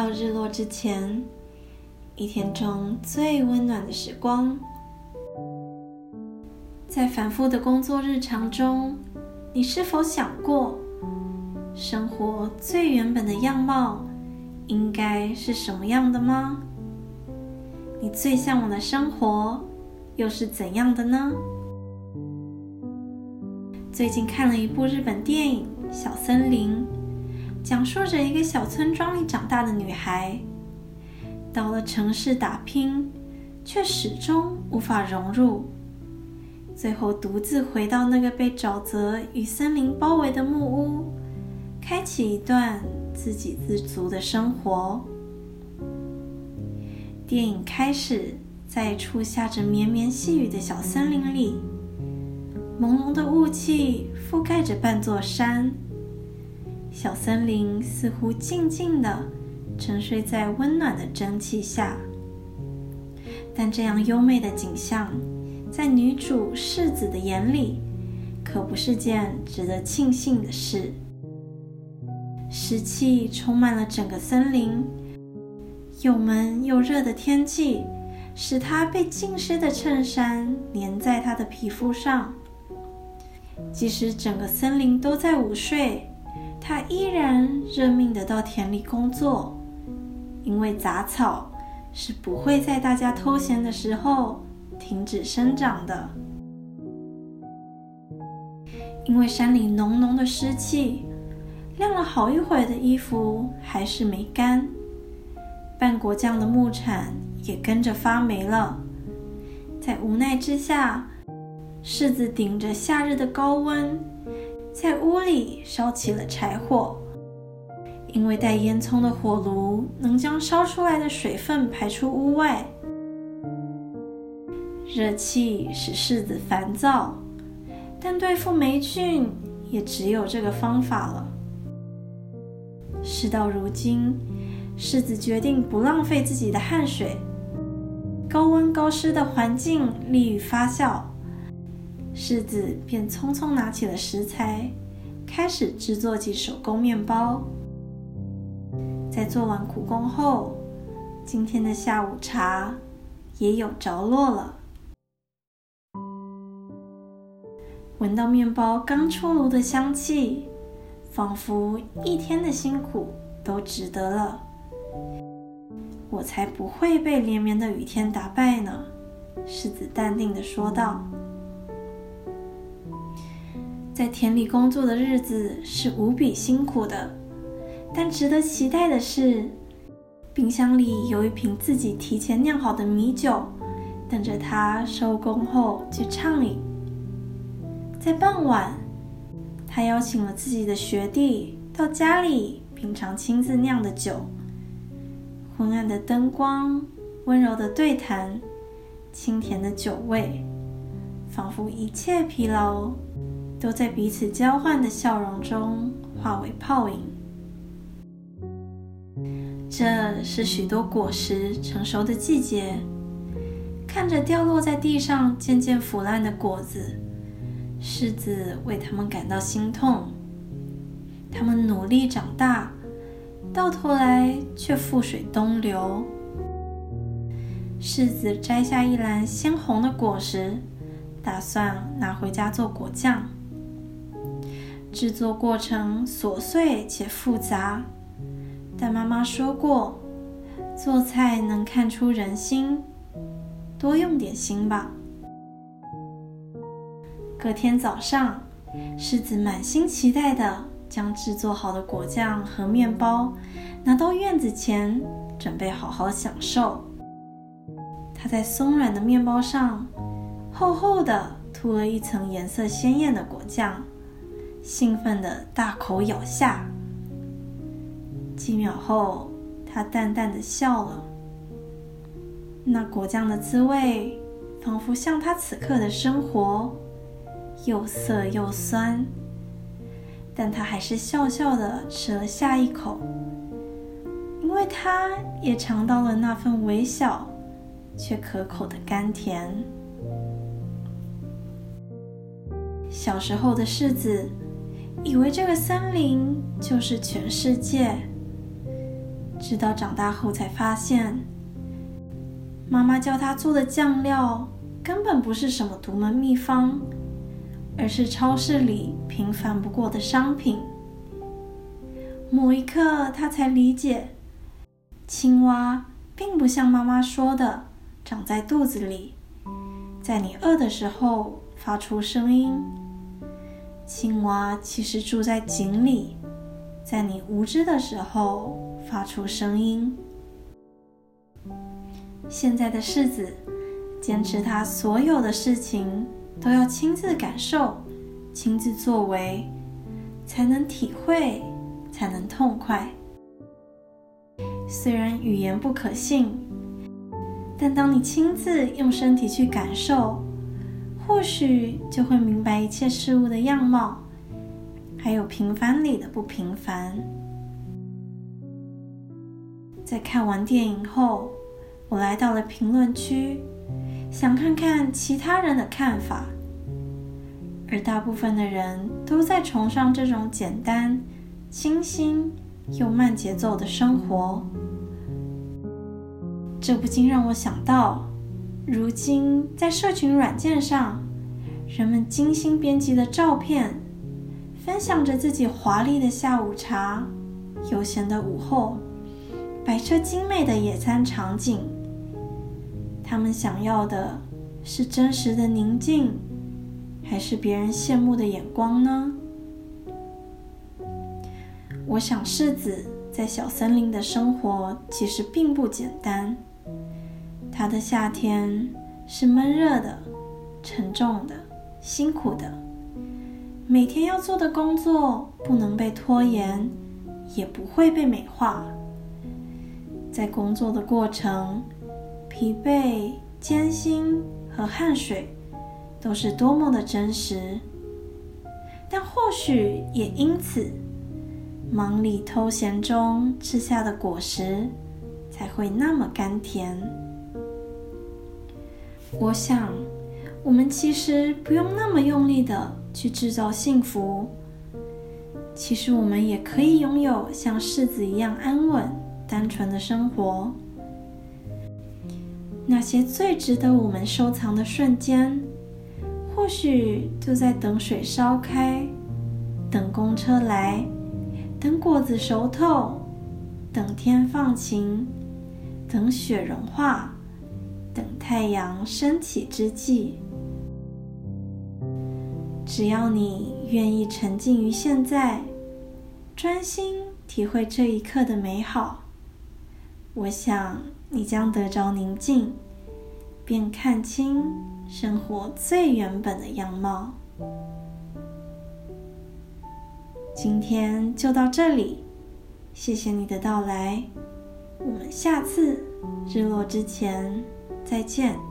到日落之前，一天中最温暖的时光。在反复的工作日常中，你是否想过，生活最原本的样貌应该是什么样的吗？你最向往的生活又是怎样的呢？最近看了一部日本电影《小森林》。讲述着一个小村庄里长大的女孩，到了城市打拼，却始终无法融入，最后独自回到那个被沼泽与森林包围的木屋，开启一段自给自足的生活。电影开始在一处下着绵绵细雨的小森林里，朦胧的雾气覆盖着半座山。小森林似乎静静地沉睡在温暖的蒸汽下，但这样优美的景象，在女主世子的眼里，可不是件值得庆幸的事。湿气充满了整个森林，又闷又热的天气使她被浸湿的衬衫粘在她的皮肤上。即使整个森林都在午睡。他依然认命的到田里工作，因为杂草是不会在大家偷闲的时候停止生长的。因为山里浓浓的湿气，晾了好一会儿的衣服还是没干，半果酱的木铲也跟着发霉了。在无奈之下，柿子顶着夏日的高温。在屋里烧起了柴火，因为带烟囱的火炉能将烧出来的水分排出屋外。热气使柿子烦躁，但对付霉菌也只有这个方法了。事到如今，柿子决定不浪费自己的汗水。高温高湿的环境利于发酵。世子便匆匆拿起了食材，开始制作起手工面包。在做完苦工后，今天的下午茶也有着落了。闻到面包刚出炉的香气，仿佛一天的辛苦都值得了。我才不会被连绵的雨天打败呢，世子淡定的说道。在田里工作的日子是无比辛苦的，但值得期待的是，冰箱里有一瓶自己提前酿好的米酒，等着他收工后去畅饮。在傍晚，他邀请了自己的学弟到家里品尝亲自酿的酒。昏暗的灯光，温柔的对谈，清甜的酒味，仿佛一切疲劳。都在彼此交换的笑容中化为泡影。这是许多果实成熟的季节，看着掉落在地上渐渐腐烂的果子，柿子为他们感到心痛。他们努力长大，到头来却覆水东流。柿子摘下一篮鲜红的果实，打算拿回家做果酱。制作过程琐碎且复杂，但妈妈说过，做菜能看出人心，多用点心吧。隔天早上，狮子满心期待的将制作好的果酱和面包拿到院子前，准备好好享受。他在松软的面包上厚厚的涂了一层颜色鲜艳的果酱。兴奋的大口咬下，几秒后，他淡淡的笑了。那果酱的滋味，仿佛像他此刻的生活，又涩又酸。但他还是笑笑的吃了下一口，因为他也尝到了那份微小却可口的甘甜。小时候的柿子。以为这个森林就是全世界，直到长大后才发现，妈妈教他做的酱料根本不是什么独门秘方，而是超市里平凡不过的商品。某一刻，他才理解，青蛙并不像妈妈说的长在肚子里，在你饿的时候发出声音。青蛙其实住在井里，在你无知的时候发出声音。现在的世子坚持他所有的事情都要亲自感受、亲自作为，才能体会，才能痛快。虽然语言不可信，但当你亲自用身体去感受。或许就会明白一切事物的样貌，还有平凡里的不平凡。在看完电影后，我来到了评论区，想看看其他人的看法。而大部分的人都在崇尚这种简单、清新又慢节奏的生活，这不禁让我想到。如今，在社群软件上，人们精心编辑的照片，分享着自己华丽的下午茶、悠闲的午后、摆设精美的野餐场景。他们想要的是真实的宁静，还是别人羡慕的眼光呢？我想，世子在小森林的生活其实并不简单。他的夏天是闷热的、沉重的、辛苦的，每天要做的工作不能被拖延，也不会被美化。在工作的过程，疲惫、艰辛和汗水都是多么的真实，但或许也因此，忙里偷闲中吃下的果实才会那么甘甜。我想，我们其实不用那么用力的去制造幸福。其实我们也可以拥有像柿子一样安稳、单纯的生活。那些最值得我们收藏的瞬间，或许就在等水烧开，等公车来，等果子熟透，等天放晴，等雪融化。太阳升起之际，只要你愿意沉浸于现在，专心体会这一刻的美好，我想你将得着宁静，便看清生活最原本的样貌。今天就到这里，谢谢你的到来，我们下次日落之前。再见。